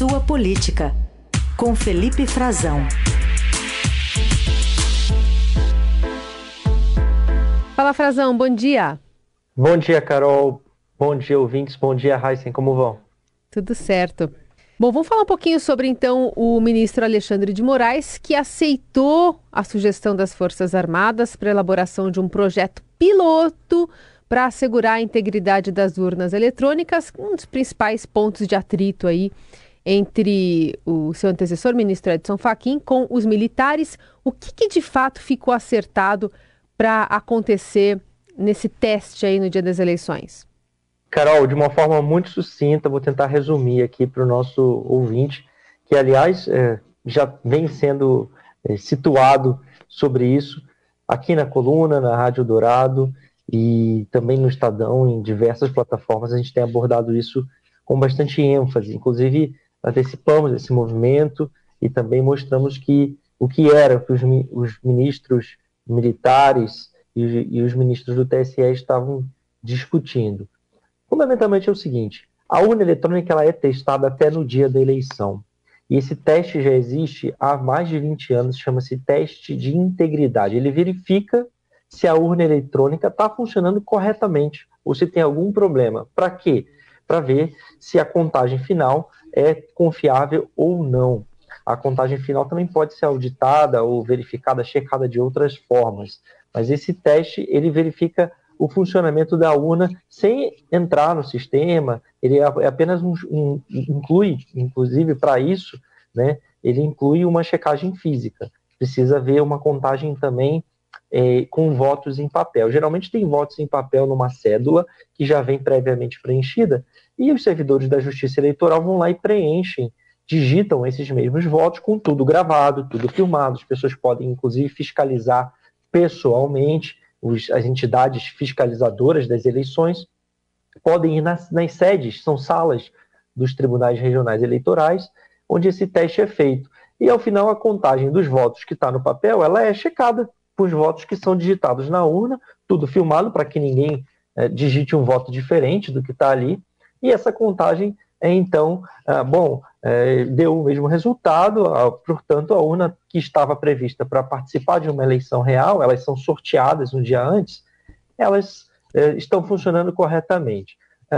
sua política, com Felipe Frazão. Fala, Frazão, bom dia. Bom dia, Carol. Bom dia, ouvintes. Bom dia, Heisen. Como vão? Tudo certo. Bom, vamos falar um pouquinho sobre então o ministro Alexandre de Moraes, que aceitou a sugestão das Forças Armadas para a elaboração de um projeto piloto para assegurar a integridade das urnas eletrônicas, um dos principais pontos de atrito aí entre o seu antecessor, ministro Edson Fachin, com os militares. O que, que de fato ficou acertado para acontecer nesse teste aí no dia das eleições? Carol, de uma forma muito sucinta, vou tentar resumir aqui para o nosso ouvinte, que aliás é, já vem sendo é, situado sobre isso aqui na coluna, na Rádio Dourado e também no Estadão, em diversas plataformas, a gente tem abordado isso com bastante ênfase. Inclusive, antecipamos esse movimento e também mostramos que o que era que os, os ministros militares e, e os ministros do TSE estavam discutindo. Fundamentalmente é o seguinte: a urna eletrônica ela é testada até no dia da eleição. E esse teste já existe há mais de 20 anos, chama-se teste de integridade. Ele verifica se a urna eletrônica está funcionando corretamente ou se tem algum problema. Para quê? Para ver se a contagem final é confiável ou não. A contagem final também pode ser auditada ou verificada, checada de outras formas. Mas esse teste ele verifica o funcionamento da urna sem entrar no sistema. Ele é, é apenas um, um inclui, inclusive para isso, né? Ele inclui uma checagem física. Precisa ver uma contagem também é, com votos em papel. Geralmente tem votos em papel numa cédula que já vem previamente preenchida e os servidores da Justiça Eleitoral vão lá e preenchem, digitam esses mesmos votos com tudo gravado, tudo filmado. As pessoas podem inclusive fiscalizar pessoalmente os, as entidades fiscalizadoras das eleições podem ir nas, nas sedes, são salas dos tribunais regionais eleitorais, onde esse teste é feito. E ao final a contagem dos votos que está no papel, ela é checada os votos que são digitados na urna, tudo filmado para que ninguém é, digite um voto diferente do que está ali. E essa contagem é então, ah, bom, é, deu o mesmo resultado, portanto, a urna que estava prevista para participar de uma eleição real, elas são sorteadas um dia antes, elas é, estão funcionando corretamente.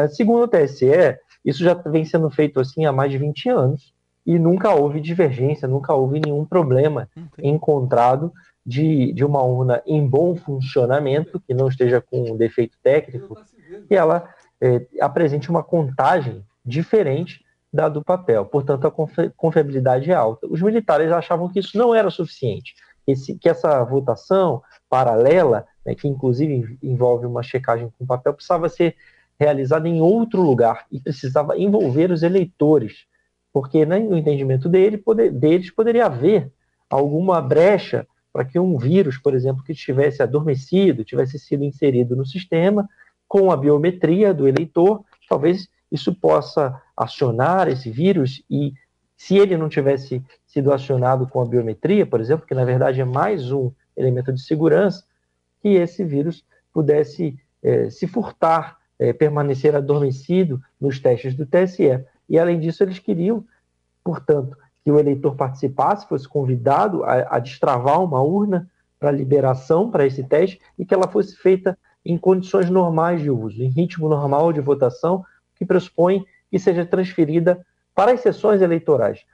Segundo o TSE, isso já vem sendo feito assim há mais de 20 anos e nunca houve divergência, nunca houve nenhum problema encontrado de, de uma urna em bom funcionamento, que não esteja com defeito técnico, e ela é, apresente uma contagem diferente da do papel. Portanto, a confiabilidade é alta. Os militares achavam que isso não era suficiente, esse, que essa votação paralela, né, que inclusive envolve uma checagem com papel, precisava ser realizada em outro lugar e precisava envolver os eleitores, porque né, no entendimento dele, poder, deles poderia haver alguma brecha para que um vírus, por exemplo, que estivesse adormecido, tivesse sido inserido no sistema, com a biometria do eleitor, talvez isso possa acionar esse vírus e se ele não tivesse sido acionado com a biometria, por exemplo, que na verdade é mais um elemento de segurança, que esse vírus pudesse é, se furtar, é, permanecer adormecido nos testes do TSE. E além disso, eles queriam, portanto, que o eleitor participasse, fosse convidado a, a destravar uma urna para liberação para esse teste e que ela fosse feita em condições normais de uso, em ritmo normal de votação, que pressupõe que seja transferida para as sessões eleitorais.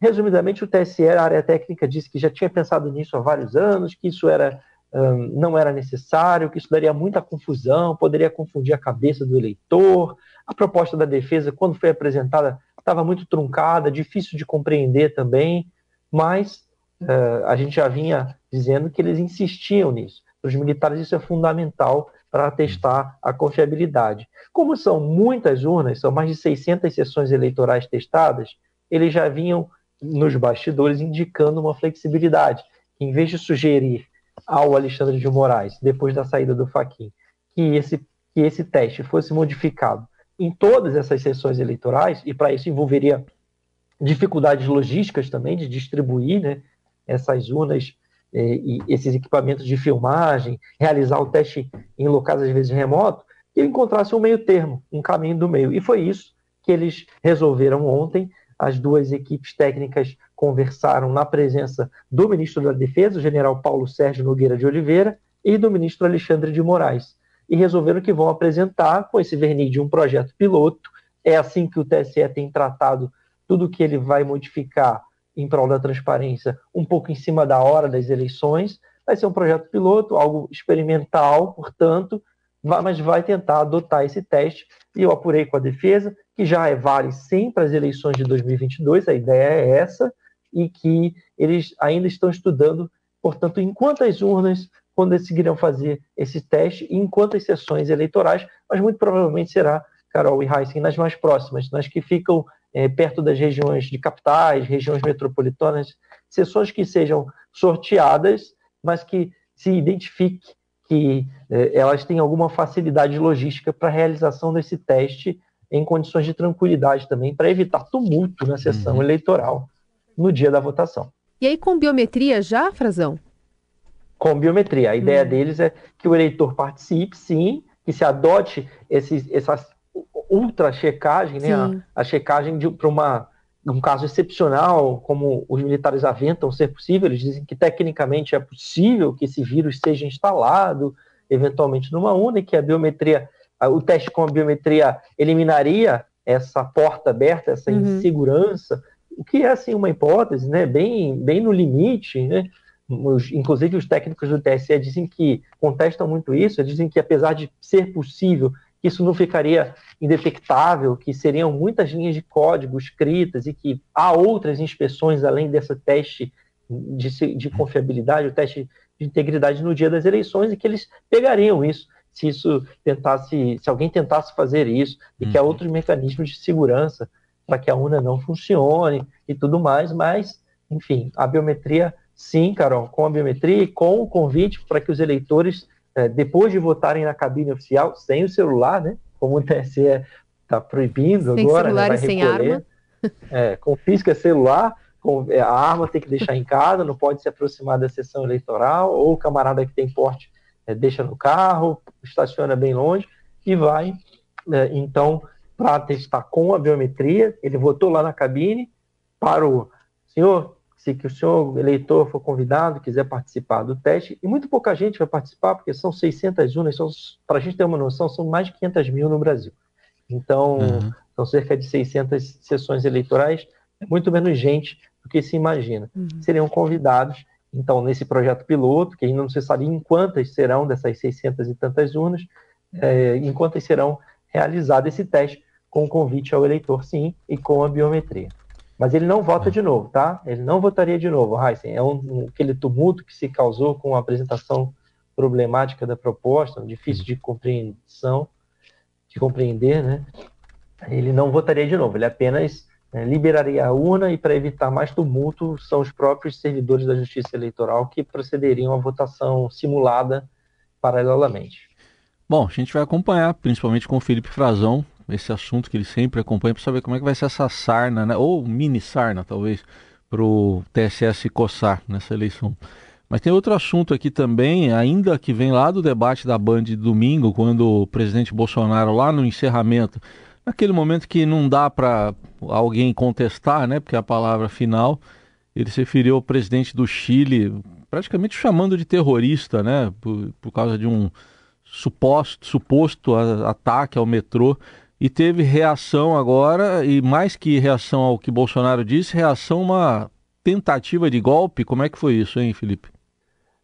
Resumidamente, o TSE, a área técnica, disse que já tinha pensado nisso há vários anos, que isso era, um, não era necessário, que isso daria muita confusão, poderia confundir a cabeça do eleitor. A proposta da defesa, quando foi apresentada, estava muito truncada, difícil de compreender também, mas uh, a gente já vinha dizendo que eles insistiam nisso. Para os militares, isso é fundamental para testar a confiabilidade. Como são muitas urnas, são mais de 600 sessões eleitorais testadas, eles já vinham nos bastidores indicando uma flexibilidade, em vez de sugerir ao Alexandre de Moraes, depois da saída do Faquin, que esse, que esse teste fosse modificado em todas essas sessões eleitorais, e para isso envolveria dificuldades logísticas também de distribuir né, essas urnas é, e esses equipamentos de filmagem, realizar o teste em locais às vezes remotos, que encontrasse um meio termo, um caminho do meio. E foi isso que eles resolveram ontem, as duas equipes técnicas conversaram na presença do ministro da Defesa, o general Paulo Sérgio Nogueira de Oliveira, e do ministro Alexandre de Moraes, e resolveram que vão apresentar, com esse verniz de um projeto piloto, é assim que o TSE tem tratado tudo que ele vai modificar em prol da transparência, um pouco em cima da hora das eleições, vai ser um projeto piloto, algo experimental, portanto, mas vai tentar adotar esse teste. E eu apurei com a defesa, que já é vale sim para as eleições de 2022, a ideia é essa, e que eles ainda estão estudando, portanto, em quantas urnas quando decidirão fazer esse teste e em quantas sessões eleitorais, mas muito provavelmente será, Carol e Heisen, nas mais próximas, nas que ficam é, perto das regiões de capitais, regiões metropolitanas, sessões que sejam sorteadas, mas que se identifique que é, elas têm alguma facilidade logística para a realização desse teste em condições de tranquilidade também, para evitar tumulto na sessão uhum. eleitoral no dia da votação. E aí com biometria já, Frazão? Com biometria. A ideia uhum. deles é que o eleitor participe, sim, que se adote esses, essas ultra checagem, né? A, a, checagem para uma um caso excepcional, como os militares aventam ser possível, eles dizem que tecnicamente é possível que esse vírus seja instalado eventualmente numa urna e que a biometria, o teste com a biometria eliminaria essa porta aberta, essa uhum. insegurança, o que é assim uma hipótese, né, bem, bem no limite, né? Os, inclusive os técnicos do TSE dizem que contestam muito isso, dizem que apesar de ser possível isso não ficaria indetectável, que seriam muitas linhas de código escritas e que há outras inspeções além desse teste de, de confiabilidade, o teste de integridade no dia das eleições e que eles pegariam isso se isso tentasse, se alguém tentasse fazer isso e que há uhum. outros mecanismos de segurança para que a urna não funcione e tudo mais, mas enfim, a biometria sim, Carol, com a biometria e com o convite para que os eleitores é, depois de votarem na cabine oficial, sem o celular, né? Como o TSE está proibindo sem agora, né, celular né, vai e sem arma. É, confisca celular, com, é, a arma tem que deixar em casa, não pode se aproximar da sessão eleitoral, ou o camarada que tem porte é, deixa no carro, estaciona bem longe e vai. É, então, para testar com a biometria, ele votou lá na cabine, parou. Senhor, se que o senhor eleitor for convidado, quiser participar do teste, e muito pouca gente vai participar, porque são 600 urnas, para a gente ter uma noção, são mais de 500 mil no Brasil. Então, uhum. são cerca de 600 sessões eleitorais, é muito menos gente do que se imagina. Uhum. Seriam convidados, então, nesse projeto piloto, que ainda não se sabe em quantas serão dessas 600 e tantas urnas, é, em quantas serão realizado esse teste com convite ao eleitor, sim, e com a biometria. Mas ele não vota é. de novo, tá? Ele não votaria de novo, Heisen. É um, um, aquele tumulto que se causou com a apresentação problemática da proposta, difícil de compreensão, de compreender, né? Ele não votaria de novo, ele apenas né, liberaria a urna e, para evitar mais tumulto, são os próprios servidores da Justiça Eleitoral que procederiam à votação simulada paralelamente. Bom, a gente vai acompanhar, principalmente com o Felipe Frazão, esse assunto que ele sempre acompanha para saber como é que vai ser essa sarna, né? ou mini sarna talvez, para o TSS coçar nessa eleição. Mas tem outro assunto aqui também, ainda que vem lá do debate da Band de domingo, quando o presidente Bolsonaro, lá no encerramento, naquele momento que não dá para alguém contestar, né, porque é a palavra final, ele se referiu ao presidente do Chile, praticamente chamando de terrorista, né, por, por causa de um suposto, suposto ataque ao metrô e teve reação agora, e mais que reação ao que Bolsonaro disse, reação a uma tentativa de golpe. Como é que foi isso, hein, Felipe?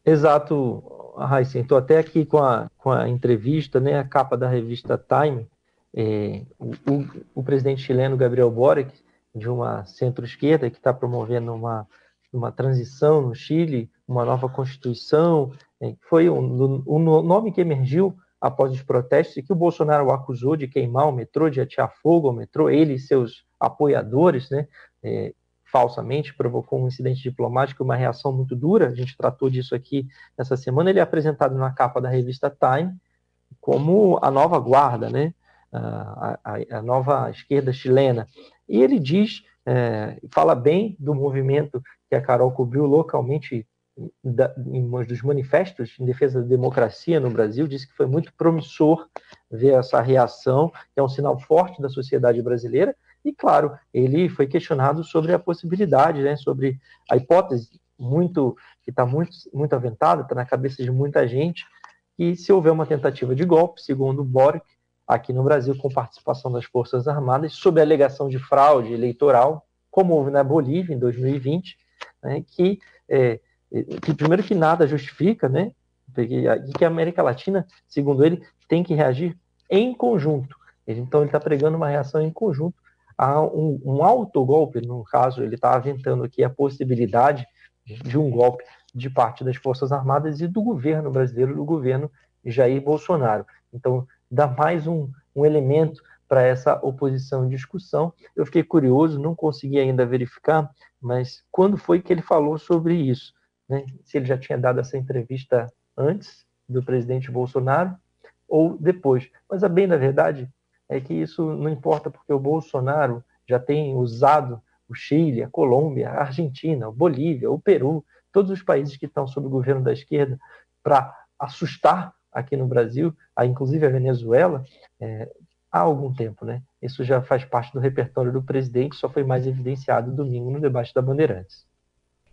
Exato, Raíssen. Estou até aqui com a, com a entrevista, né, a capa da revista Time. É, o, o, presidente chileno Gabriel Boric, de uma centro-esquerda, que está promovendo uma, uma transição no Chile, uma nova constituição, é, foi o um, um nome que emergiu após os protestos e que o Bolsonaro o acusou de queimar o metrô, de atear fogo ao metrô, ele e seus apoiadores, né, é, falsamente, provocou um incidente diplomático, uma reação muito dura, a gente tratou disso aqui essa semana, ele é apresentado na capa da revista Time como a nova guarda, né, a, a, a nova esquerda chilena, e ele diz, é, fala bem do movimento que a Carol cobriu localmente da, em um dos manifestos em defesa da democracia no Brasil, disse que foi muito promissor ver essa reação, que é um sinal forte da sociedade brasileira, e claro, ele foi questionado sobre a possibilidade, né, sobre a hipótese muito que está muito, muito aventada, está na cabeça de muita gente, que se houver uma tentativa de golpe, segundo Boric, aqui no Brasil, com participação das Forças Armadas, sob a alegação de fraude eleitoral, como houve na Bolívia em 2020, né, que, é, que primeiro que nada justifica, né, e que a América Latina, segundo ele, tem que reagir em conjunto. Então ele está pregando uma reação em conjunto a um, um autogolpe, no caso ele está aventando aqui a possibilidade de um golpe de parte das Forças Armadas e do governo brasileiro, do governo Jair Bolsonaro. Então, dá mais um, um elemento para essa oposição e discussão. Eu fiquei curioso, não consegui ainda verificar, mas quando foi que ele falou sobre isso? Né? Se ele já tinha dado essa entrevista antes do presidente Bolsonaro ou depois. Mas a bem da verdade é que isso não importa, porque o Bolsonaro já tem usado o Chile, a Colômbia, a Argentina, a Bolívia, o Peru, todos os países que estão sob o governo da esquerda, para assustar aqui no Brasil, inclusive a Venezuela, é, há algum tempo, né? Isso já faz parte do repertório do presidente, só foi mais evidenciado domingo no debate da Bandeirantes.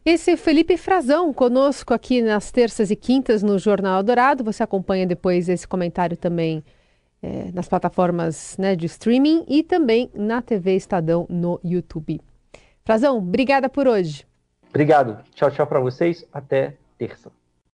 Esse é Felipe Frazão conosco aqui nas terças e quintas no Jornal Dourado. Você acompanha depois esse comentário também é, nas plataformas né, de streaming e também na TV Estadão no YouTube. Frazão, obrigada por hoje. Obrigado. Tchau, tchau para vocês. Até terça.